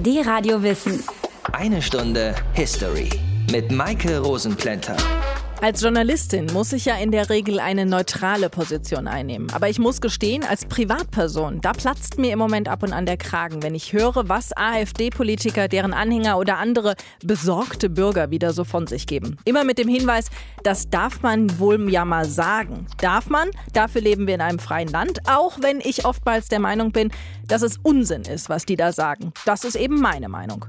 Die Radio Wissen. Eine Stunde History mit Maike Rosenplanter. Als Journalistin muss ich ja in der Regel eine neutrale Position einnehmen. Aber ich muss gestehen, als Privatperson, da platzt mir im Moment ab und an der Kragen, wenn ich höre, was AfD-Politiker, deren Anhänger oder andere besorgte Bürger wieder so von sich geben. Immer mit dem Hinweis, das darf man wohl ja mal sagen. Darf man? Dafür leben wir in einem freien Land, auch wenn ich oftmals der Meinung bin, dass es Unsinn ist, was die da sagen. Das ist eben meine Meinung.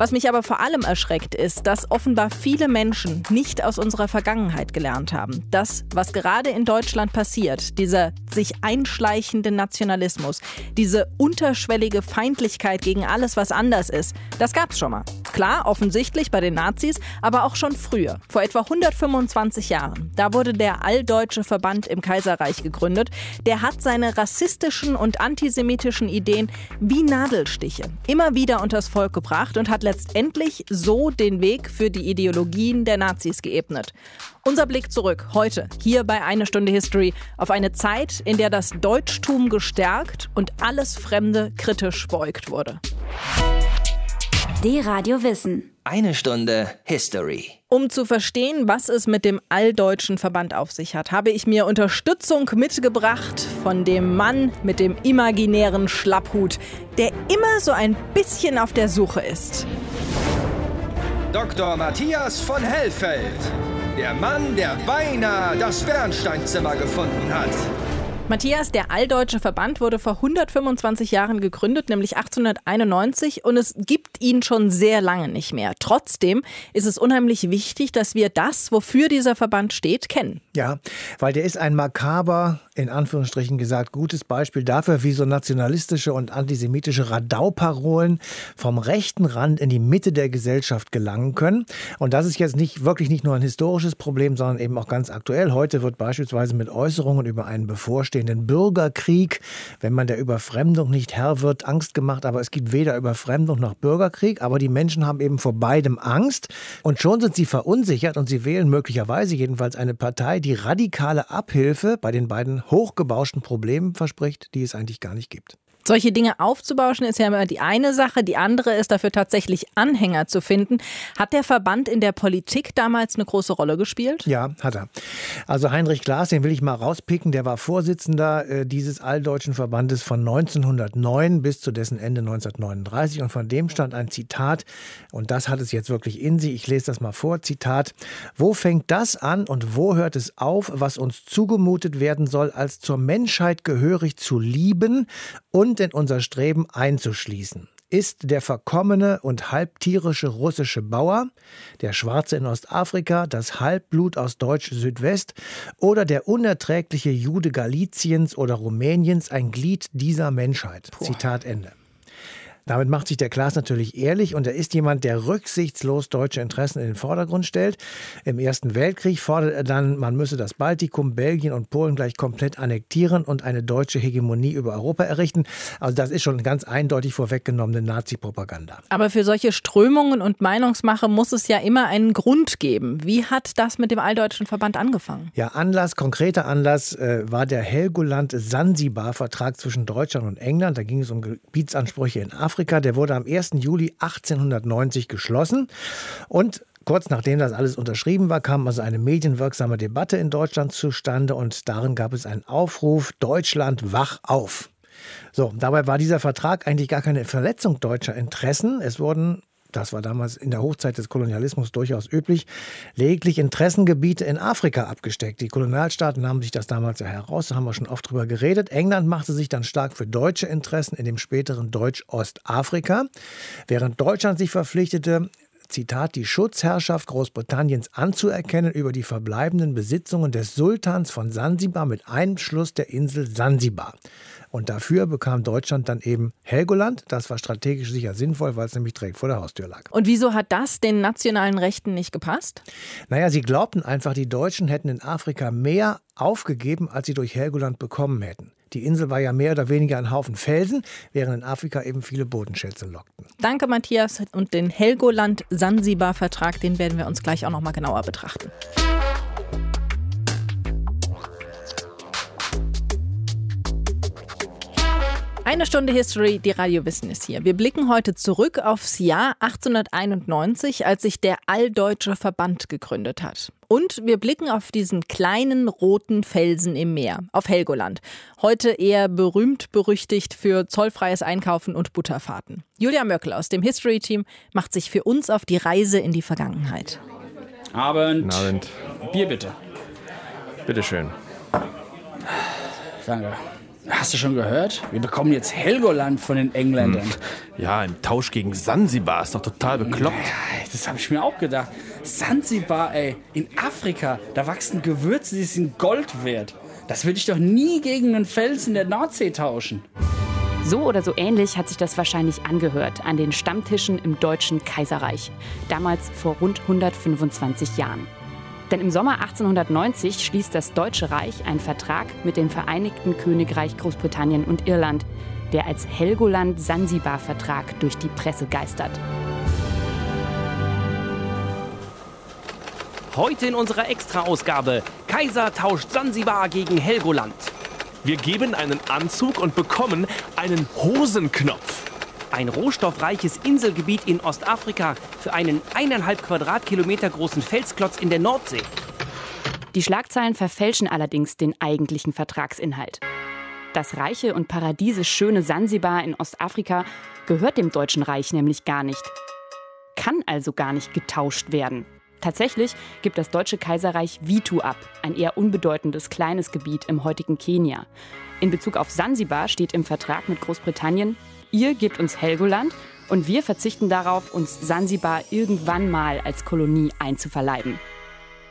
Was mich aber vor allem erschreckt, ist, dass offenbar viele Menschen nicht aus unserer Vergangenheit gelernt haben. Das, was gerade in Deutschland passiert, dieser sich einschleichende Nationalismus, diese unterschwellige Feindlichkeit gegen alles, was anders ist, das gab's schon mal. Klar, offensichtlich bei den Nazis, aber auch schon früher, vor etwa 125 Jahren. Da wurde der Alldeutsche Verband im Kaiserreich gegründet. Der hat seine rassistischen und antisemitischen Ideen wie Nadelstiche immer wieder unters Volk gebracht und hat letztendlich so den Weg für die Ideologien der Nazis geebnet. Unser Blick zurück heute hier bei Eine Stunde History auf eine Zeit, in der das Deutschtum gestärkt und alles Fremde kritisch beugt wurde. Die Radio Wissen. Eine Stunde History. Um zu verstehen, was es mit dem Alldeutschen Verband auf sich hat, habe ich mir Unterstützung mitgebracht von dem Mann mit dem imaginären Schlapphut, der immer so ein bisschen auf der Suche ist. Dr. Matthias von Hellfeld. Der Mann, der beinahe das Bernsteinzimmer gefunden hat. Matthias, der Alldeutsche Verband wurde vor 125 Jahren gegründet, nämlich 1891, und es gibt ihn schon sehr lange nicht mehr. Trotzdem ist es unheimlich wichtig, dass wir das, wofür dieser Verband steht, kennen. Ja, weil der ist ein makaber, in Anführungsstrichen gesagt, gutes Beispiel dafür, wie so nationalistische und antisemitische Radauparolen vom rechten Rand in die Mitte der Gesellschaft gelangen können. Und das ist jetzt nicht wirklich nicht nur ein historisches Problem, sondern eben auch ganz aktuell. Heute wird beispielsweise mit Äußerungen über einen bevorstehenden Bürgerkrieg, wenn man der Überfremdung nicht Herr wird, Angst gemacht. Aber es gibt weder Überfremdung noch Bürgerkrieg. Aber die Menschen haben eben vor beidem Angst. Und schon sind sie verunsichert und sie wählen möglicherweise jedenfalls eine Partei, die radikale Abhilfe bei den beiden hochgebauschten Problemen verspricht, die es eigentlich gar nicht gibt. Solche Dinge aufzubauschen ist ja immer die eine Sache. Die andere ist dafür tatsächlich Anhänger zu finden. Hat der Verband in der Politik damals eine große Rolle gespielt? Ja, hat er. Also Heinrich Glas, den will ich mal rauspicken, der war Vorsitzender äh, dieses alldeutschen Verbandes von 1909 bis zu dessen Ende 1939 und von dem stand ein Zitat und das hat es jetzt wirklich in sich. Ich lese das mal vor. Zitat: Wo fängt das an und wo hört es auf, was uns zugemutet werden soll, als zur Menschheit gehörig zu lieben und und in unser Streben einzuschließen ist der verkommene und halbtierische russische Bauer, der Schwarze in Ostafrika, das Halbblut aus Deutsch-Südwest oder der unerträgliche Jude Galiciens oder Rumäniens ein Glied dieser Menschheit. Puh. Zitat Ende. Damit macht sich der Klaas natürlich ehrlich und er ist jemand, der rücksichtslos deutsche Interessen in den Vordergrund stellt. Im Ersten Weltkrieg fordert er dann, man müsse das Baltikum, Belgien und Polen gleich komplett annektieren und eine deutsche Hegemonie über Europa errichten. Also das ist schon ganz eindeutig vorweggenommene Nazi-Propaganda. Aber für solche Strömungen und Meinungsmache muss es ja immer einen Grund geben. Wie hat das mit dem Alldeutschen Verband angefangen? Ja, Anlass, konkreter Anlass äh, war der Helgoland-Sansibar-Vertrag zwischen Deutschland und England. Da ging es um Gebietsansprüche in Afrika. Afrika, der wurde am 1. Juli 1890 geschlossen. Und Kurz nachdem das alles unterschrieben war, kam also eine medienwirksame Debatte in Deutschland zustande und darin gab es einen Aufruf, Deutschland wach auf. So, dabei war dieser Vertrag eigentlich gar keine Verletzung deutscher Interessen. Es wurden das war damals in der Hochzeit des Kolonialismus durchaus üblich, lediglich Interessengebiete in Afrika abgesteckt. Die Kolonialstaaten nahmen sich das damals ja heraus, da haben wir schon oft drüber geredet. England machte sich dann stark für deutsche Interessen in dem späteren Deutsch-Ostafrika, während Deutschland sich verpflichtete, Zitat, die Schutzherrschaft Großbritanniens anzuerkennen über die verbleibenden Besitzungen des Sultans von Sansibar mit Einschluss der Insel Sansibar. Und dafür bekam Deutschland dann eben Helgoland. Das war strategisch sicher sinnvoll, weil es nämlich direkt vor der Haustür lag. Und wieso hat das den nationalen Rechten nicht gepasst? Naja, sie glaubten einfach, die Deutschen hätten in Afrika mehr aufgegeben, als sie durch Helgoland bekommen hätten. Die Insel war ja mehr oder weniger ein Haufen Felsen, während in Afrika eben viele Bodenschätze lockten. Danke, Matthias. Und den Helgoland-Sansibar-Vertrag, den werden wir uns gleich auch noch mal genauer betrachten. Eine Stunde History, die Radio Wissen ist hier. Wir blicken heute zurück aufs Jahr 1891, als sich der Alldeutsche Verband gegründet hat. Und wir blicken auf diesen kleinen roten Felsen im Meer, auf Helgoland. Heute eher berühmt berüchtigt für zollfreies Einkaufen und Butterfahrten. Julia Möckel aus dem History-Team macht sich für uns auf die Reise in die Vergangenheit. Abend. Guten Abend. Bier bitte. Bitteschön. Danke. Hast du schon gehört? Wir bekommen jetzt Helgoland von den Engländern. Ja, im Tausch gegen Sansibar ist doch total bekloppt. Ja, das habe ich mir auch gedacht. Sansibar, ey, in Afrika, da wachsen Gewürze, die sind Gold wert. Das würde ich doch nie gegen einen Fels in der Nordsee tauschen. So oder so ähnlich hat sich das wahrscheinlich angehört an den Stammtischen im Deutschen Kaiserreich, damals vor rund 125 Jahren. Denn im Sommer 1890 schließt das Deutsche Reich einen Vertrag mit dem Vereinigten Königreich Großbritannien und Irland, der als Helgoland-Sansibar-Vertrag durch die Presse geistert. Heute in unserer Extra-Ausgabe: Kaiser tauscht Sansibar gegen Helgoland. Wir geben einen Anzug und bekommen einen Hosenknopf. Ein rohstoffreiches Inselgebiet in Ostafrika für einen eineinhalb Quadratkilometer großen Felsklotz in der Nordsee. Die Schlagzeilen verfälschen allerdings den eigentlichen Vertragsinhalt. Das reiche und paradiesisch schöne Sansibar in Ostafrika gehört dem Deutschen Reich nämlich gar nicht. Kann also gar nicht getauscht werden. Tatsächlich gibt das Deutsche Kaiserreich Vitu ab, ein eher unbedeutendes kleines Gebiet im heutigen Kenia. In Bezug auf Sansibar steht im Vertrag mit Großbritannien, ihr gebt uns Helgoland und wir verzichten darauf, uns Sansibar irgendwann mal als Kolonie einzuverleiben.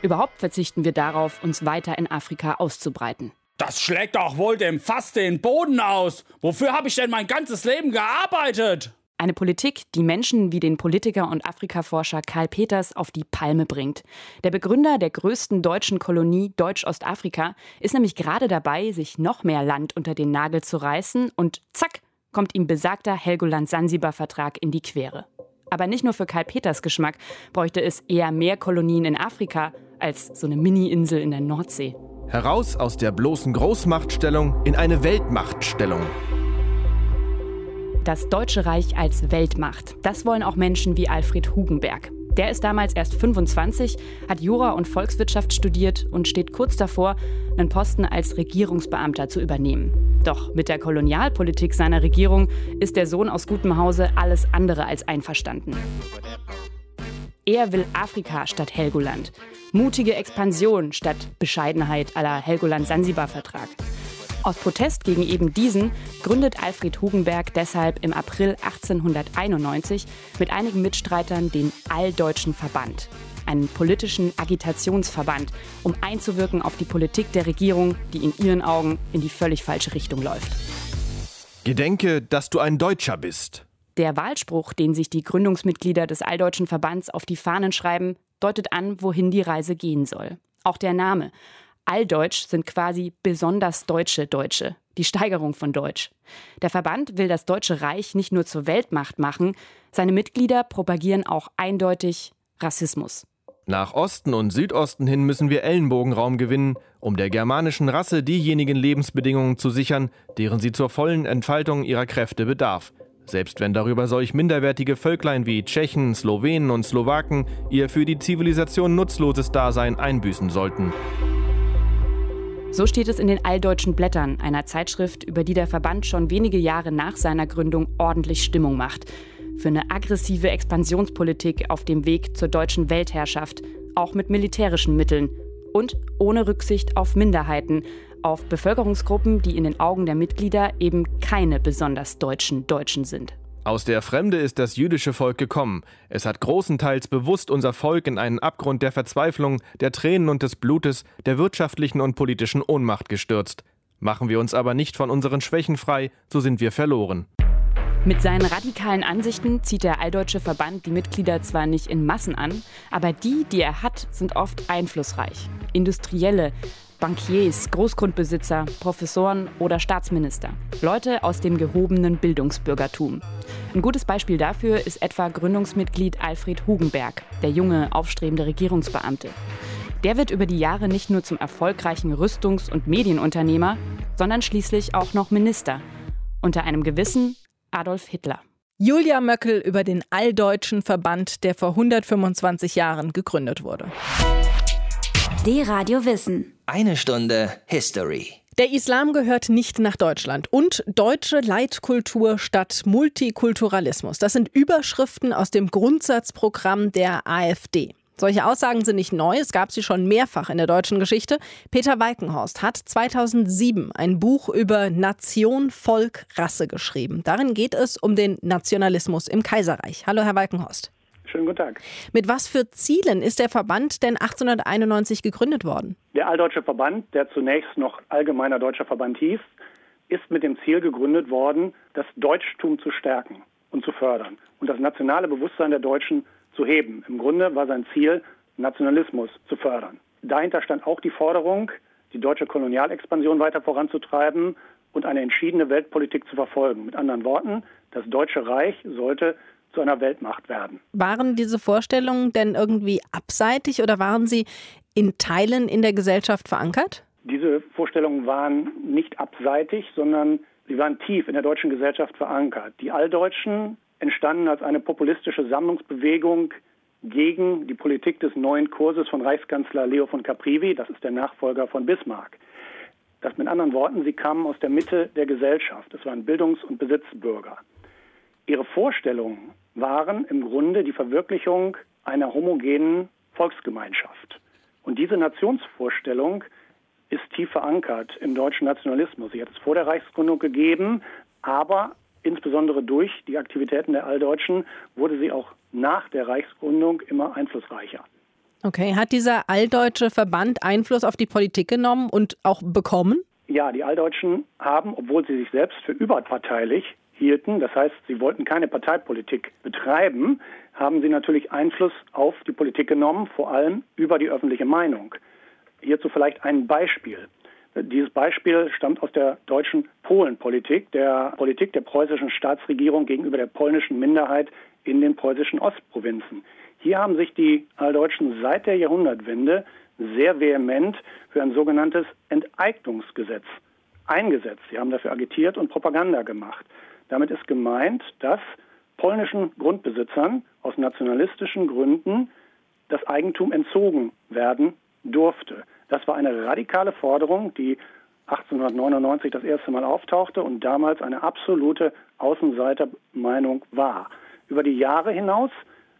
Überhaupt verzichten wir darauf, uns weiter in Afrika auszubreiten. Das schlägt doch wohl dem Fass den Boden aus. Wofür habe ich denn mein ganzes Leben gearbeitet? Eine Politik, die Menschen wie den Politiker und Afrikaforscher Karl Peters auf die Palme bringt. Der Begründer der größten deutschen Kolonie Deutsch-Ostafrika ist nämlich gerade dabei, sich noch mehr Land unter den Nagel zu reißen und zack, kommt ihm besagter Helgoland-Sansibar-Vertrag in die Quere. Aber nicht nur für Karl Peters Geschmack bräuchte es eher mehr Kolonien in Afrika als so eine Mini-Insel in der Nordsee. Heraus aus der bloßen Großmachtstellung in eine Weltmachtstellung. Das Deutsche Reich als Weltmacht. Das wollen auch Menschen wie Alfred Hugenberg. Der ist damals erst 25, hat Jura und Volkswirtschaft studiert und steht kurz davor, einen Posten als Regierungsbeamter zu übernehmen. Doch mit der Kolonialpolitik seiner Regierung ist der Sohn aus gutem Hause alles andere als einverstanden. Er will Afrika statt Helgoland. Mutige Expansion statt Bescheidenheit aller Helgoland-Sansibar-Vertrag. Aus Protest gegen eben diesen gründet Alfred Hugenberg deshalb im April 1891 mit einigen Mitstreitern den Alldeutschen Verband, einen politischen Agitationsverband, um einzuwirken auf die Politik der Regierung, die in ihren Augen in die völlig falsche Richtung läuft. Gedenke, dass du ein Deutscher bist. Der Wahlspruch, den sich die Gründungsmitglieder des Alldeutschen Verbands auf die Fahnen schreiben, deutet an, wohin die Reise gehen soll. Auch der Name. Alldeutsch sind quasi besonders deutsche Deutsche, die Steigerung von Deutsch. Der Verband will das Deutsche Reich nicht nur zur Weltmacht machen, seine Mitglieder propagieren auch eindeutig Rassismus. Nach Osten und Südosten hin müssen wir Ellenbogenraum gewinnen, um der germanischen Rasse diejenigen Lebensbedingungen zu sichern, deren sie zur vollen Entfaltung ihrer Kräfte bedarf. Selbst wenn darüber solch minderwertige Völklein wie Tschechen, Slowenen und Slowaken ihr für die Zivilisation nutzloses Dasein einbüßen sollten. So steht es in den Alldeutschen Blättern, einer Zeitschrift, über die der Verband schon wenige Jahre nach seiner Gründung ordentlich Stimmung macht. Für eine aggressive Expansionspolitik auf dem Weg zur deutschen Weltherrschaft, auch mit militärischen Mitteln und ohne Rücksicht auf Minderheiten, auf Bevölkerungsgruppen, die in den Augen der Mitglieder eben keine besonders deutschen Deutschen sind. Aus der Fremde ist das jüdische Volk gekommen. Es hat großenteils bewusst unser Volk in einen Abgrund der Verzweiflung, der Tränen und des Blutes, der wirtschaftlichen und politischen Ohnmacht gestürzt. Machen wir uns aber nicht von unseren Schwächen frei, so sind wir verloren. Mit seinen radikalen Ansichten zieht der Alldeutsche Verband die Mitglieder zwar nicht in Massen an, aber die, die er hat, sind oft einflussreich. Industrielle, Bankiers, Großgrundbesitzer, Professoren oder Staatsminister. Leute aus dem gehobenen Bildungsbürgertum. Ein gutes Beispiel dafür ist etwa Gründungsmitglied Alfred Hugenberg, der junge, aufstrebende Regierungsbeamte. Der wird über die Jahre nicht nur zum erfolgreichen Rüstungs- und Medienunternehmer, sondern schließlich auch noch Minister. unter einem gewissen Adolf Hitler. Julia Möckel über den Alldeutschen Verband, der vor 125 Jahren gegründet wurde. D-Radio Wissen. Eine Stunde History. Der Islam gehört nicht nach Deutschland und deutsche Leitkultur statt Multikulturalismus. Das sind Überschriften aus dem Grundsatzprogramm der AfD. Solche Aussagen sind nicht neu, es gab sie schon mehrfach in der deutschen Geschichte. Peter Walkenhorst hat 2007 ein Buch über Nation, Volk, Rasse geschrieben. Darin geht es um den Nationalismus im Kaiserreich. Hallo, Herr Walkenhorst. Schönen guten Tag. Mit was für Zielen ist der Verband denn 1891 gegründet worden? Der Alldeutsche Verband, der zunächst noch Allgemeiner Deutscher Verband hieß, ist mit dem Ziel gegründet worden, das Deutschtum zu stärken und zu fördern und das nationale Bewusstsein der Deutschen zu heben. Im Grunde war sein Ziel, Nationalismus zu fördern. Dahinter stand auch die Forderung, die deutsche Kolonialexpansion weiter voranzutreiben und eine entschiedene Weltpolitik zu verfolgen. Mit anderen Worten, das Deutsche Reich sollte zu einer Weltmacht werden. Waren diese Vorstellungen denn irgendwie abseitig oder waren sie in Teilen in der Gesellschaft verankert? Diese Vorstellungen waren nicht abseitig, sondern sie waren tief in der deutschen Gesellschaft verankert. Die Alldeutschen entstanden als eine populistische Sammlungsbewegung gegen die Politik des neuen Kurses von Reichskanzler Leo von Caprivi, das ist der Nachfolger von Bismarck. Das mit anderen Worten, sie kamen aus der Mitte der Gesellschaft. Es waren Bildungs- und Besitzbürger. Ihre Vorstellungen waren im Grunde die Verwirklichung einer homogenen Volksgemeinschaft. Und diese Nationsvorstellung ist tief verankert im deutschen Nationalismus. Sie hat es vor der Reichsgründung gegeben, aber insbesondere durch die Aktivitäten der Alldeutschen wurde sie auch nach der Reichsgründung immer einflussreicher. Okay, hat dieser alldeutsche Verband Einfluss auf die Politik genommen und auch bekommen? Ja, die Alldeutschen haben, obwohl sie sich selbst für überparteilich hielten, das heißt, sie wollten keine Parteipolitik betreiben, haben sie natürlich Einfluss auf die Politik genommen, vor allem über die öffentliche Meinung. Hierzu vielleicht ein Beispiel. Dieses Beispiel stammt aus der deutschen Polenpolitik, der Politik der preußischen Staatsregierung gegenüber der polnischen Minderheit in den preußischen Ostprovinzen. Hier haben sich die Alldeutschen seit der Jahrhundertwende sehr vehement für ein sogenanntes Enteignungsgesetz eingesetzt. Sie haben dafür agitiert und Propaganda gemacht. Damit ist gemeint, dass polnischen Grundbesitzern aus nationalistischen Gründen das Eigentum entzogen werden durfte. Das war eine radikale Forderung, die 1899 das erste Mal auftauchte und damals eine absolute Außenseitermeinung war. Über die Jahre hinaus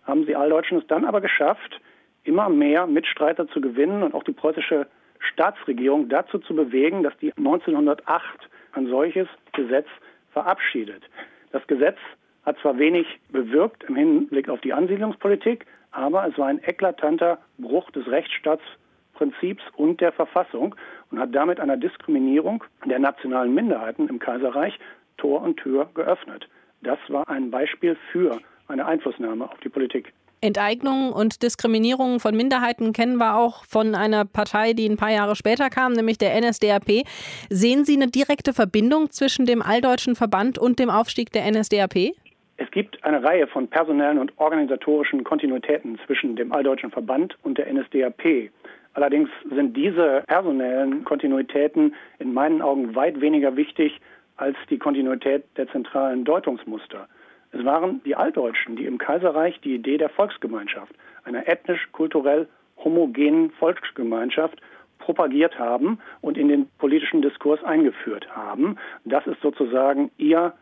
haben sie Alldeutschen es dann aber geschafft, immer mehr Mitstreiter zu gewinnen und auch die preußische Staatsregierung dazu zu bewegen, dass die 1908 ein solches Gesetz verabschiedet. Das Gesetz hat zwar wenig bewirkt im Hinblick auf die Ansiedlungspolitik, aber es war ein eklatanter Bruch des Rechtsstaatsprinzips und der Verfassung und hat damit einer Diskriminierung der nationalen Minderheiten im Kaiserreich Tor und Tür geöffnet. Das war ein Beispiel für eine Einflussnahme auf die Politik. Enteignung und Diskriminierung von Minderheiten kennen wir auch von einer Partei, die ein paar Jahre später kam, nämlich der NSDAP. Sehen Sie eine direkte Verbindung zwischen dem Alldeutschen Verband und dem Aufstieg der NSDAP? Es gibt eine Reihe von personellen und organisatorischen Kontinuitäten zwischen dem Alldeutschen Verband und der NSDAP. Allerdings sind diese personellen Kontinuitäten in meinen Augen weit weniger wichtig als die Kontinuität der zentralen Deutungsmuster. Es waren die Altdeutschen, die im Kaiserreich die Idee der Volksgemeinschaft, einer ethnisch-kulturell homogenen Volksgemeinschaft propagiert haben und in den politischen Diskurs eingeführt haben. Das ist sozusagen ihr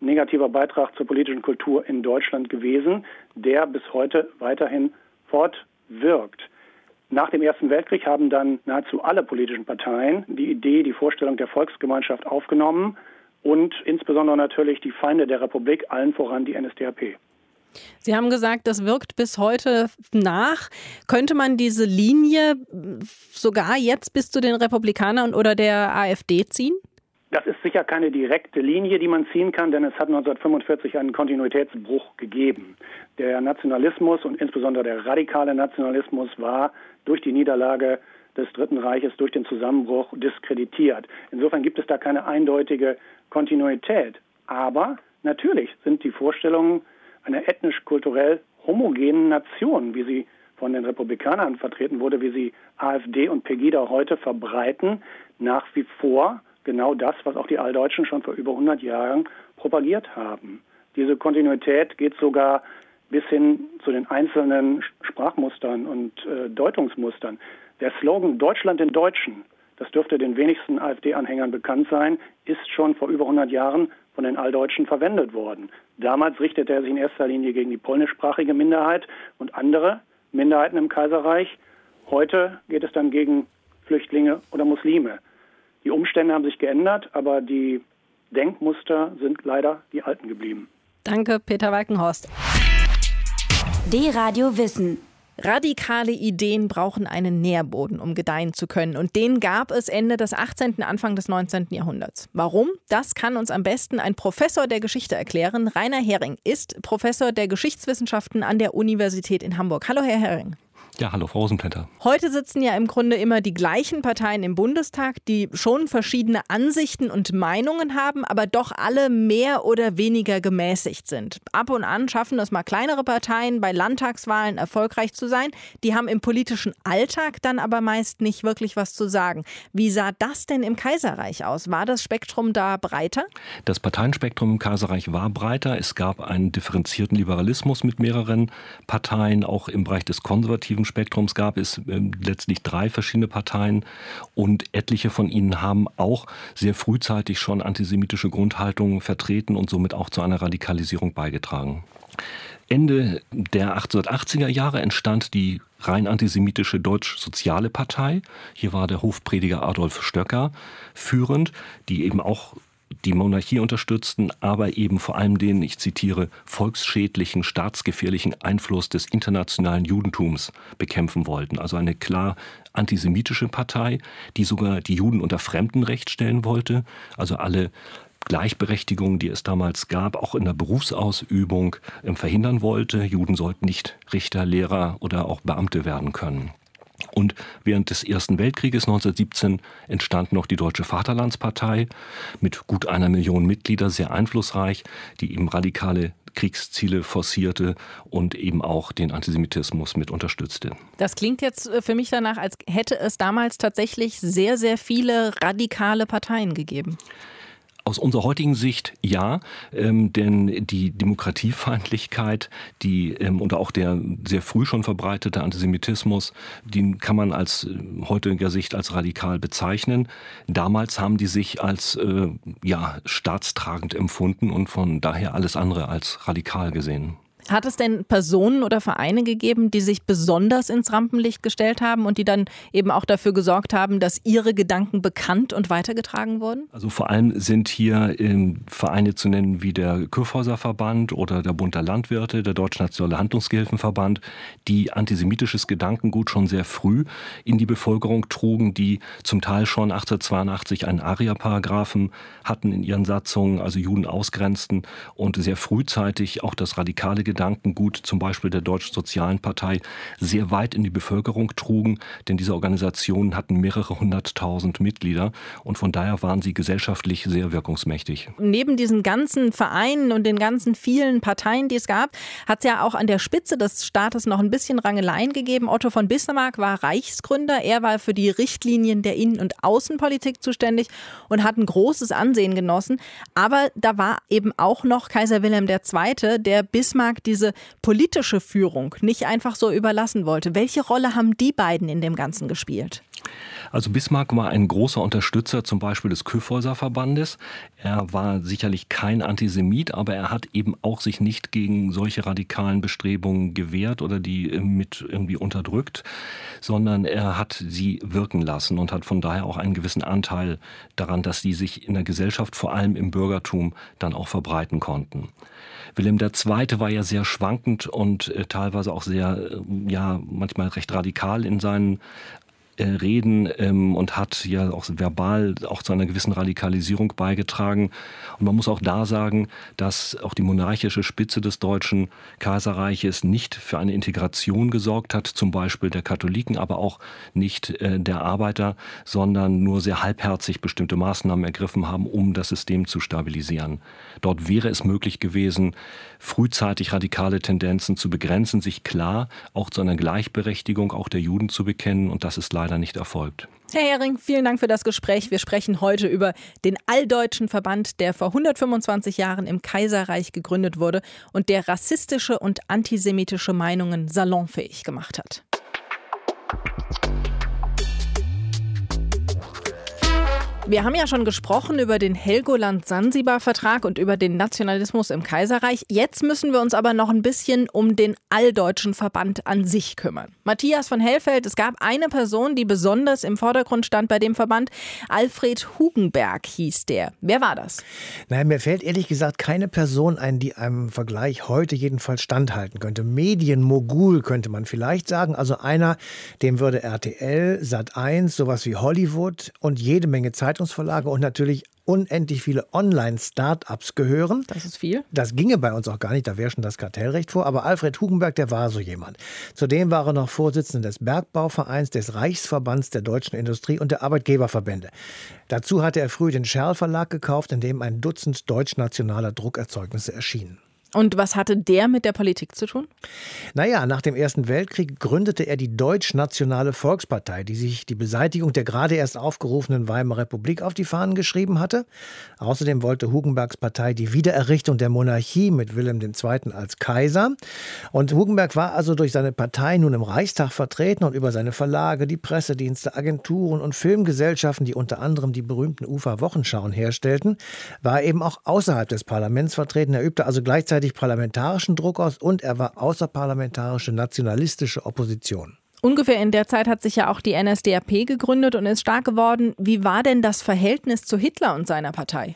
negativer Beitrag zur politischen Kultur in Deutschland gewesen, der bis heute weiterhin fortwirkt. Nach dem Ersten Weltkrieg haben dann nahezu alle politischen Parteien die Idee, die Vorstellung der Volksgemeinschaft aufgenommen und insbesondere natürlich die Feinde der Republik, allen voran die NSDAP. Sie haben gesagt, das wirkt bis heute nach. Könnte man diese Linie sogar jetzt bis zu den Republikanern oder der AfD ziehen? Das ist sicher keine direkte Linie, die man ziehen kann, denn es hat 1945 einen Kontinuitätsbruch gegeben. Der Nationalismus und insbesondere der radikale Nationalismus war durch die Niederlage des Dritten Reiches, durch den Zusammenbruch diskreditiert. Insofern gibt es da keine eindeutige Kontinuität. Aber natürlich sind die Vorstellungen einer ethnisch-kulturell homogenen Nation, wie sie von den Republikanern vertreten wurde, wie sie AfD und Pegida heute verbreiten, nach wie vor genau das, was auch die Alldeutschen schon vor über 100 Jahren propagiert haben. Diese Kontinuität geht sogar bis hin zu den einzelnen Sprachmustern und äh, Deutungsmustern. Der Slogan Deutschland in Deutschen, das dürfte den wenigsten AfD-Anhängern bekannt sein, ist schon vor über 100 Jahren von den Alldeutschen verwendet worden. Damals richtete er sich in erster Linie gegen die polnischsprachige Minderheit und andere Minderheiten im Kaiserreich. Heute geht es dann gegen Flüchtlinge oder Muslime. Die Umstände haben sich geändert, aber die Denkmuster sind leider die alten geblieben. Danke, Peter Walkenhorst. D-Radio Wissen. Radikale Ideen brauchen einen Nährboden, um gedeihen zu können. Und den gab es Ende des 18., Anfang des 19. Jahrhunderts. Warum? Das kann uns am besten ein Professor der Geschichte erklären. Rainer Hering ist Professor der Geschichtswissenschaften an der Universität in Hamburg. Hallo, Herr Hering. Ja, hallo, Frau Rosenblätter. Heute sitzen ja im Grunde immer die gleichen Parteien im Bundestag, die schon verschiedene Ansichten und Meinungen haben, aber doch alle mehr oder weniger gemäßigt sind. Ab und an schaffen es mal kleinere Parteien, bei Landtagswahlen erfolgreich zu sein. Die haben im politischen Alltag dann aber meist nicht wirklich was zu sagen. Wie sah das denn im Kaiserreich aus? War das Spektrum da breiter? Das Parteienspektrum im Kaiserreich war breiter. Es gab einen differenzierten Liberalismus mit mehreren Parteien, auch im Bereich des konservativen Spektrums gab es äh, letztlich drei verschiedene Parteien und etliche von ihnen haben auch sehr frühzeitig schon antisemitische Grundhaltungen vertreten und somit auch zu einer Radikalisierung beigetragen. Ende der 1880er Jahre entstand die rein antisemitische Deutsch-Soziale Partei. Hier war der Hofprediger Adolf Stöcker führend, die eben auch die Monarchie unterstützten, aber eben vor allem den, ich zitiere, volksschädlichen, staatsgefährlichen Einfluss des internationalen Judentums bekämpfen wollten. Also eine klar antisemitische Partei, die sogar die Juden unter Fremdenrecht stellen wollte, also alle Gleichberechtigung, die es damals gab, auch in der Berufsausübung ähm, verhindern wollte. Juden sollten nicht Richter, Lehrer oder auch Beamte werden können. Und während des Ersten Weltkrieges 1917 entstand noch die Deutsche Vaterlandspartei mit gut einer Million Mitglieder, sehr einflussreich, die eben radikale Kriegsziele forcierte und eben auch den Antisemitismus mit unterstützte. Das klingt jetzt äh, für mich danach, als hätte es damals tatsächlich sehr, sehr viele radikale Parteien gegeben. Aus unserer heutigen Sicht ja, ähm, denn die Demokratiefeindlichkeit, die ähm, und auch der sehr früh schon verbreitete Antisemitismus, den kann man als äh, heutiger Sicht als radikal bezeichnen. Damals haben die sich als äh, ja staatstragend empfunden und von daher alles andere als radikal gesehen. Hat es denn Personen oder Vereine gegeben, die sich besonders ins Rampenlicht gestellt haben und die dann eben auch dafür gesorgt haben, dass ihre Gedanken bekannt und weitergetragen wurden? Also vor allem sind hier ähm, Vereine zu nennen wie der Kurfhäuser Verband oder der Bund der Landwirte, der Deutsch-Nationale Handlungsgehilfenverband, die antisemitisches Gedankengut schon sehr früh in die Bevölkerung trugen, die zum Teil schon 1882 einen Aria-Paragraphen hatten in ihren Satzungen, also Juden ausgrenzten und sehr frühzeitig auch das radikale Gedankengut Gedankengut zum Beispiel der Deutsch-Sozialen Partei sehr weit in die Bevölkerung trugen, denn diese Organisationen hatten mehrere hunderttausend Mitglieder und von daher waren sie gesellschaftlich sehr wirkungsmächtig. Neben diesen ganzen Vereinen und den ganzen vielen Parteien, die es gab, hat es ja auch an der Spitze des Staates noch ein bisschen Rangeleien gegeben. Otto von Bismarck war Reichsgründer. Er war für die Richtlinien der Innen- und Außenpolitik zuständig und hat ein großes Ansehen genossen. Aber da war eben auch noch Kaiser Wilhelm II., der Bismarck die diese politische Führung nicht einfach so überlassen wollte. Welche Rolle haben die beiden in dem Ganzen gespielt? Also Bismarck war ein großer Unterstützer zum Beispiel des Kyffhäuser Verbandes. Er war sicherlich kein Antisemit, aber er hat eben auch sich nicht gegen solche radikalen Bestrebungen gewehrt oder die äh, mit irgendwie unterdrückt, sondern er hat sie wirken lassen und hat von daher auch einen gewissen Anteil daran, dass die sich in der Gesellschaft, vor allem im Bürgertum, dann auch verbreiten konnten. Wilhelm II. war ja sehr schwankend und äh, teilweise auch sehr, äh, ja, manchmal recht radikal in seinen äh, reden ähm, und hat ja auch verbal auch zu einer gewissen Radikalisierung beigetragen. Und man muss auch da sagen, dass auch die monarchische Spitze des Deutschen Kaiserreiches nicht für eine Integration gesorgt hat, zum Beispiel der Katholiken, aber auch nicht äh, der Arbeiter, sondern nur sehr halbherzig bestimmte Maßnahmen ergriffen haben, um das System zu stabilisieren. Dort wäre es möglich gewesen, frühzeitig radikale Tendenzen zu begrenzen, sich klar auch zu einer Gleichberechtigung auch der Juden zu bekennen. Und das ist leider leider nicht erfolgt. Herr Hering, vielen Dank für das Gespräch. Wir sprechen heute über den Alldeutschen Verband, der vor 125 Jahren im Kaiserreich gegründet wurde und der rassistische und antisemitische Meinungen salonfähig gemacht hat. Wir haben ja schon gesprochen über den Helgoland-Sansibar-Vertrag und über den Nationalismus im Kaiserreich. Jetzt müssen wir uns aber noch ein bisschen um den alldeutschen Verband an sich kümmern. Matthias von Hellfeld, es gab eine Person, die besonders im Vordergrund stand bei dem Verband. Alfred Hugenberg hieß der. Wer war das? Naja, mir fällt ehrlich gesagt keine Person ein, die einem Vergleich heute jedenfalls standhalten könnte. Medienmogul könnte man vielleicht sagen. Also einer, dem würde RTL, Sat1, sowas wie Hollywood und jede Menge Zeit Zeitungsverlage und natürlich unendlich viele Online-Startups gehören. Das ist viel. Das ginge bei uns auch gar nicht, da wäre schon das Kartellrecht vor. Aber Alfred Hugenberg, der war so jemand. Zudem war er noch Vorsitzender des Bergbauvereins, des Reichsverbands der deutschen Industrie und der Arbeitgeberverbände. Dazu hatte er früh den Scherl Verlag gekauft, in dem ein Dutzend deutschnationaler Druckerzeugnisse erschienen. Und was hatte der mit der Politik zu tun? Naja, nach dem Ersten Weltkrieg gründete er die Deutsch-Nationale Volkspartei, die sich die Beseitigung der gerade erst aufgerufenen Weimarer Republik auf die Fahnen geschrieben hatte. Außerdem wollte Hugenbergs Partei die Wiedererrichtung der Monarchie mit Wilhelm II. als Kaiser. Und Hugenberg war also durch seine Partei nun im Reichstag vertreten und über seine Verlage, die Pressedienste, Agenturen und Filmgesellschaften, die unter anderem die berühmten Ufer-Wochenschauen herstellten, war eben auch außerhalb des Parlaments vertreten. Er übte also gleichzeitig gleichzeitig parlamentarischen Druck aus und er war außerparlamentarische nationalistische Opposition. Ungefähr in der Zeit hat sich ja auch die NSDAP gegründet und ist stark geworden. Wie war denn das Verhältnis zu Hitler und seiner Partei?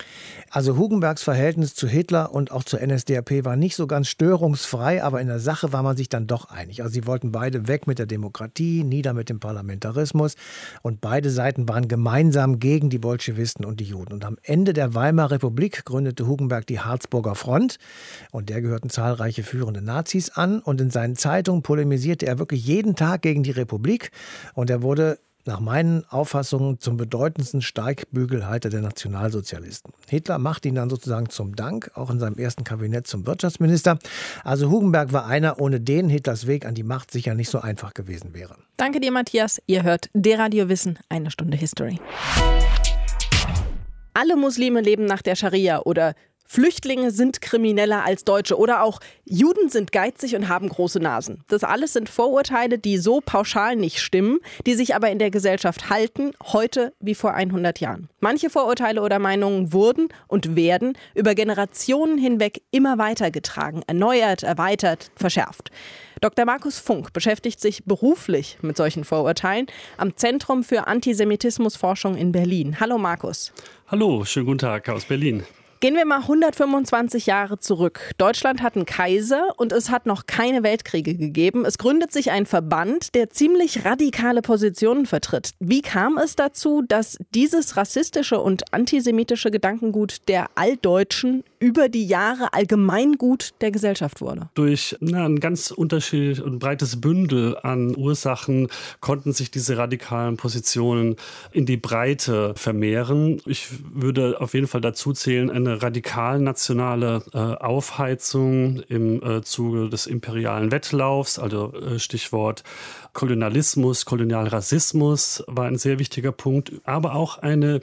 Also Hugenbergs Verhältnis zu Hitler und auch zur NSDAP war nicht so ganz störungsfrei, aber in der Sache war man sich dann doch einig. Also sie wollten beide weg mit der Demokratie, nieder mit dem Parlamentarismus und beide Seiten waren gemeinsam gegen die Bolschewisten und die Juden. Und am Ende der Weimarer Republik gründete Hugenberg die Harzburger Front und der gehörten zahlreiche führende Nazis an und in seinen Zeitungen polemisierte er wirklich jeden Tag gegen gegen die Republik und er wurde nach meinen Auffassungen zum bedeutendsten Steigbügelhalter der Nationalsozialisten. Hitler macht ihn dann sozusagen zum Dank, auch in seinem ersten Kabinett zum Wirtschaftsminister. Also Hugenberg war einer, ohne den Hitlers Weg an die Macht sicher nicht so einfach gewesen wäre. Danke dir, Matthias. Ihr hört Der Radio Wissen, eine Stunde History. Alle Muslime leben nach der Scharia oder Flüchtlinge sind krimineller als Deutsche oder auch Juden sind geizig und haben große Nasen. Das alles sind Vorurteile, die so pauschal nicht stimmen, die sich aber in der Gesellschaft halten, heute wie vor 100 Jahren. Manche Vorurteile oder Meinungen wurden und werden über Generationen hinweg immer weitergetragen, erneuert, erweitert, verschärft. Dr. Markus Funk beschäftigt sich beruflich mit solchen Vorurteilen am Zentrum für Antisemitismusforschung in Berlin. Hallo Markus. Hallo, schönen guten Tag aus Berlin. Gehen wir mal 125 Jahre zurück. Deutschland hat einen Kaiser und es hat noch keine Weltkriege gegeben. Es gründet sich ein Verband, der ziemlich radikale Positionen vertritt. Wie kam es dazu, dass dieses rassistische und antisemitische Gedankengut der Alldeutschen über die Jahre Allgemeingut der Gesellschaft wurde? Durch na, ein ganz unterschiedliches und breites Bündel an Ursachen konnten sich diese radikalen Positionen in die Breite vermehren. Ich würde auf jeden Fall dazu zählen, eine radikal nationale äh, Aufheizung im äh, Zuge des imperialen Wettlaufs, also äh, Stichwort Kolonialismus, Kolonialrassismus war ein sehr wichtiger Punkt, aber auch eine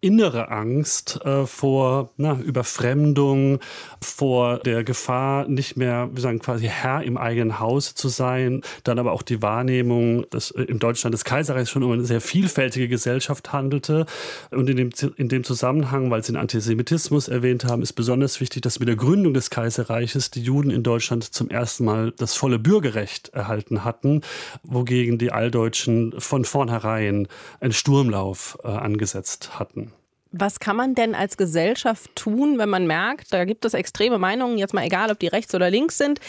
innere Angst äh, vor na, Überfremdung, vor der Gefahr, nicht mehr, wir sagen quasi Herr im eigenen Haus zu sein. Dann aber auch die Wahrnehmung, dass äh, in Deutschland des Kaiserreichs schon um eine sehr vielfältige Gesellschaft handelte. Und in dem, in dem Zusammenhang, weil Sie den Antisemitismus erwähnt haben, ist besonders wichtig, dass mit der Gründung des Kaiserreiches die Juden in Deutschland zum ersten Mal das volle Bürgerrecht erhalten hatten, wogegen die Alldeutschen von vornherein einen Sturmlauf äh, angesetzt hatten. Was kann man denn als Gesellschaft tun, wenn man merkt, da gibt es extreme Meinungen, jetzt mal egal, ob die rechts oder links sind.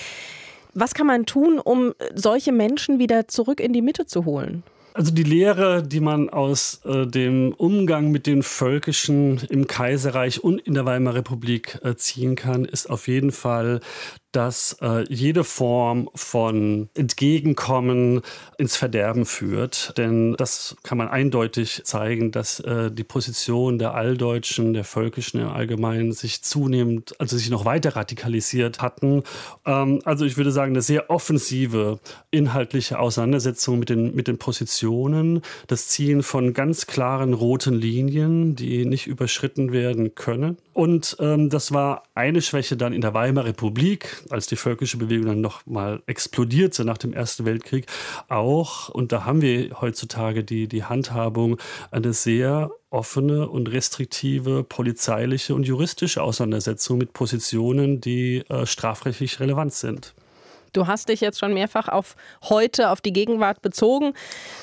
Was kann man tun, um solche Menschen wieder zurück in die Mitte zu holen? Also die Lehre, die man aus äh, dem Umgang mit den Völkischen im Kaiserreich und in der Weimarer Republik äh, ziehen kann, ist auf jeden Fall, dass äh, jede Form von Entgegenkommen ins Verderben führt. Denn das kann man eindeutig zeigen, dass äh, die Position der Alldeutschen, der Völkischen im Allgemeinen sich zunehmend, also sich noch weiter radikalisiert hatten. Ähm, also ich würde sagen, eine sehr offensive inhaltliche Auseinandersetzung mit den, mit den Positionen, das Ziehen von ganz klaren roten Linien, die nicht überschritten werden können. Und ähm, das war eine Schwäche dann in der Weimarer Republik, als die völkische Bewegung dann nochmal explodierte nach dem Ersten Weltkrieg, auch, und da haben wir heutzutage die, die Handhabung, eine sehr offene und restriktive polizeiliche und juristische Auseinandersetzung mit Positionen, die äh, strafrechtlich relevant sind. Du hast dich jetzt schon mehrfach auf heute, auf die Gegenwart bezogen.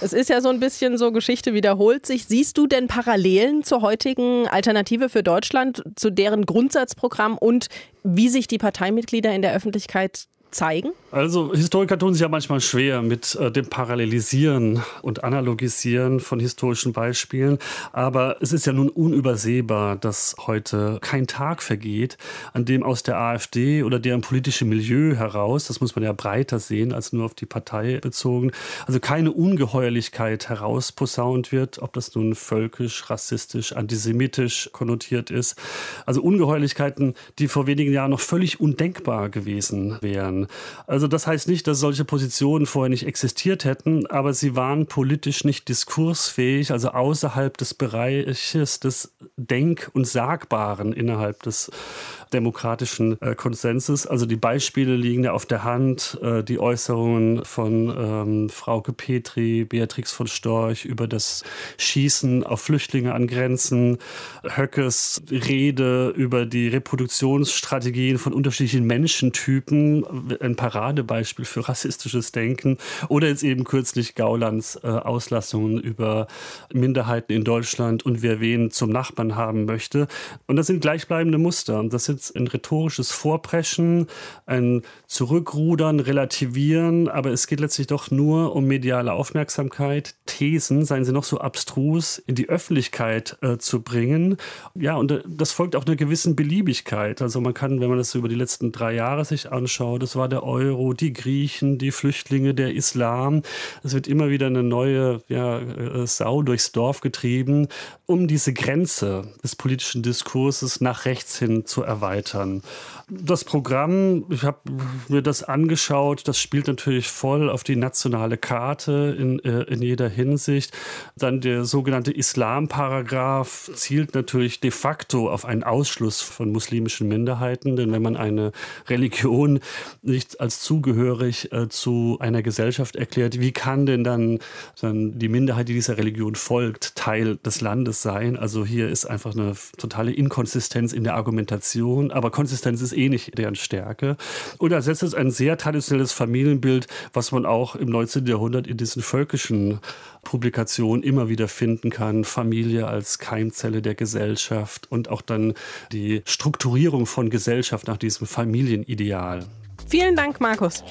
Es ist ja so ein bisschen so, Geschichte wiederholt sich. Siehst du denn Parallelen zur heutigen Alternative für Deutschland, zu deren Grundsatzprogramm und wie sich die Parteimitglieder in der Öffentlichkeit zeigen? Also Historiker tun sich ja manchmal schwer mit äh, dem Parallelisieren und Analogisieren von historischen Beispielen. Aber es ist ja nun unübersehbar, dass heute kein Tag vergeht, an dem aus der AfD oder deren politische Milieu heraus, das muss man ja breiter sehen als nur auf die Partei bezogen, also keine Ungeheuerlichkeit herausposaunt wird, ob das nun völkisch, rassistisch, antisemitisch konnotiert ist. Also Ungeheuerlichkeiten, die vor wenigen Jahren noch völlig undenkbar gewesen wären. Also das heißt nicht, dass solche Positionen vorher nicht existiert hätten, aber sie waren politisch nicht diskursfähig, also außerhalb des Bereiches des Denk- und Sagbaren innerhalb des demokratischen äh, Konsenses. Also die Beispiele liegen ja auf der Hand. Äh, die Äußerungen von ähm, Frauke Petri, Beatrix von Storch über das Schießen auf Flüchtlinge an Grenzen, Höckes Rede über die Reproduktionsstrategien von unterschiedlichen Menschentypen, ein Paradebeispiel für rassistisches Denken. Oder jetzt eben kürzlich Gaulands äh, Auslassungen über Minderheiten in Deutschland und wer wen zum Nachbarn haben möchte. Und das sind gleichbleibende Muster. Das sind jetzt ein rhetorisches Vorpreschen, ein Zurückrudern, Relativieren, aber es geht letztlich doch nur um mediale Aufmerksamkeit, Thesen, seien sie noch so abstrus, in die Öffentlichkeit äh, zu bringen. Ja, und äh, das folgt auch einer gewissen Beliebigkeit. Also man kann, wenn man das über die letzten drei Jahre sich anschaut, das war der Euro, die Griechen, die Flüchtlinge, der Islam. Es wird immer wieder eine neue ja, äh, Sau durchs Dorf getrieben, um diese Grenze des politischen Diskurses nach rechts hin zu erweitern. Das Programm, ich habe mir das angeschaut, das spielt natürlich voll auf die nationale Karte in, äh, in jeder Hinsicht. Dann der sogenannte Islam-Paragraph zielt natürlich de facto auf einen Ausschluss von muslimischen Minderheiten, denn wenn man eine Religion nicht als zugehörig äh, zu einer Gesellschaft erklärt, wie kann denn dann, dann die Minderheit, die dieser Religion folgt, Teil des Landes sein? Also hier ist einfach eine totale Inkonsistenz in der Argumentation, aber Konsistenz ist eh nicht deren Stärke. Und er setzt es ein sehr traditionelles Familienbild, was man auch im 19. Jahrhundert in diesen völkischen Publikationen immer wieder finden kann. Familie als Keimzelle der Gesellschaft und auch dann die Strukturierung von Gesellschaft nach diesem Familienideal. Vielen Dank, Markus.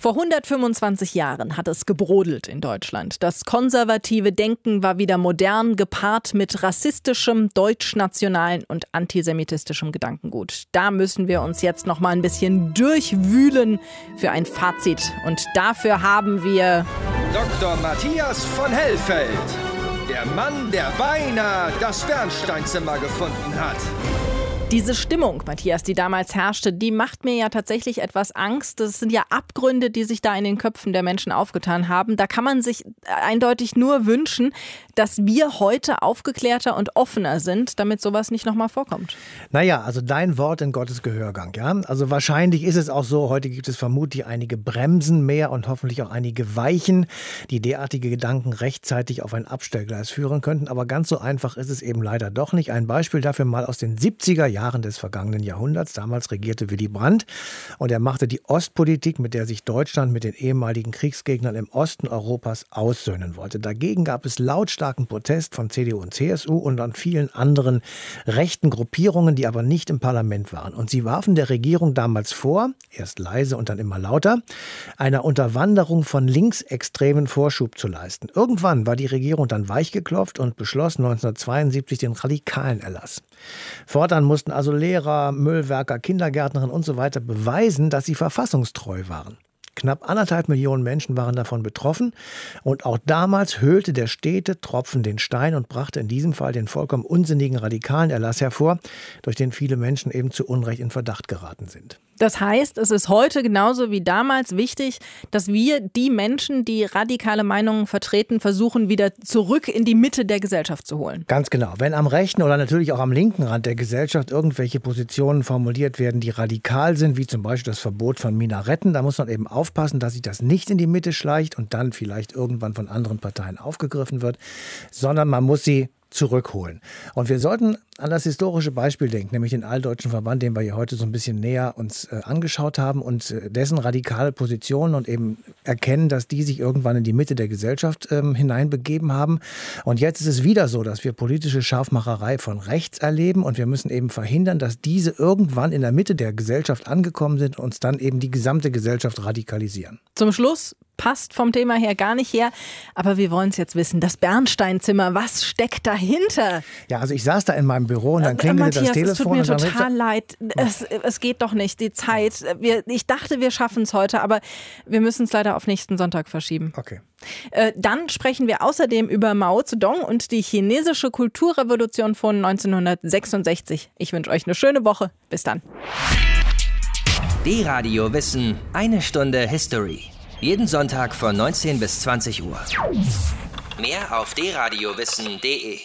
Vor 125 Jahren hat es gebrodelt in Deutschland. Das konservative Denken war wieder modern, gepaart mit rassistischem, deutschnationalen und antisemitistischem Gedankengut. Da müssen wir uns jetzt noch mal ein bisschen durchwühlen für ein Fazit. Und dafür haben wir Dr. Matthias von Hellfeld, der Mann, der beinahe das Bernsteinzimmer gefunden hat. Diese Stimmung, Matthias, die damals herrschte, die macht mir ja tatsächlich etwas Angst. Das sind ja Abgründe, die sich da in den Köpfen der Menschen aufgetan haben. Da kann man sich eindeutig nur wünschen, dass wir heute aufgeklärter und offener sind, damit sowas nicht nochmal vorkommt. Naja, also dein Wort in Gottes Gehörgang, ja. Also wahrscheinlich ist es auch so, heute gibt es vermutlich einige Bremsen mehr und hoffentlich auch einige Weichen, die derartige Gedanken rechtzeitig auf ein Abstellgleis führen könnten. Aber ganz so einfach ist es eben leider doch nicht. Ein Beispiel dafür mal aus den 70er Jahren. Des vergangenen Jahrhunderts. Damals regierte Willy Brandt und er machte die Ostpolitik, mit der sich Deutschland mit den ehemaligen Kriegsgegnern im Osten Europas aussöhnen wollte. Dagegen gab es lautstarken Protest von CDU und CSU und an vielen anderen rechten Gruppierungen, die aber nicht im Parlament waren. Und sie warfen der Regierung damals vor, erst leise und dann immer lauter, einer Unterwanderung von linksextremen Vorschub zu leisten. Irgendwann war die Regierung dann weichgeklopft und beschloss 1972 den radikalen Erlass. Fortan mussten also Lehrer, Müllwerker, Kindergärtnerinnen und so weiter beweisen, dass sie verfassungstreu waren. Knapp anderthalb Millionen Menschen waren davon betroffen. Und auch damals höhlte der stete Tropfen den Stein und brachte in diesem Fall den vollkommen unsinnigen radikalen Erlass hervor, durch den viele Menschen eben zu Unrecht in Verdacht geraten sind. Das heißt, es ist heute genauso wie damals wichtig, dass wir die Menschen, die radikale Meinungen vertreten, versuchen, wieder zurück in die Mitte der Gesellschaft zu holen. Ganz genau. Wenn am rechten oder natürlich auch am linken Rand der Gesellschaft irgendwelche Positionen formuliert werden, die radikal sind, wie zum Beispiel das Verbot von Minaretten, da muss man eben aufpassen, dass sich das nicht in die Mitte schleicht und dann vielleicht irgendwann von anderen Parteien aufgegriffen wird, sondern man muss sie zurückholen. Und wir sollten an das historische Beispiel denken, nämlich den Alldeutschen Verband, den wir hier heute so ein bisschen näher uns äh, angeschaut haben und äh, dessen radikale Positionen und eben erkennen, dass die sich irgendwann in die Mitte der Gesellschaft ähm, hineinbegeben haben. Und jetzt ist es wieder so, dass wir politische Scharfmacherei von rechts erleben und wir müssen eben verhindern, dass diese irgendwann in der Mitte der Gesellschaft angekommen sind und uns dann eben die gesamte Gesellschaft radikalisieren. Zum Schluss passt vom Thema her gar nicht her. Aber wir wollen es jetzt wissen. Das Bernsteinzimmer, was steckt dahinter? Ja, also ich saß da in meinem Büro und dann äh, klingelte Matthias, das Telefon. Es tut mir total leid. Es, es, geht doch nicht. Die Zeit. Wir, ich dachte, wir schaffen es heute, aber wir müssen es leider auf nächsten Sonntag verschieben. Okay. Äh, dann sprechen wir außerdem über Mao Zedong und die chinesische Kulturrevolution von 1966. Ich wünsche euch eine schöne Woche. Bis dann. D-Radio Wissen, eine Stunde History. Jeden Sonntag von 19 bis 20 Uhr. Mehr auf dradiowissen.de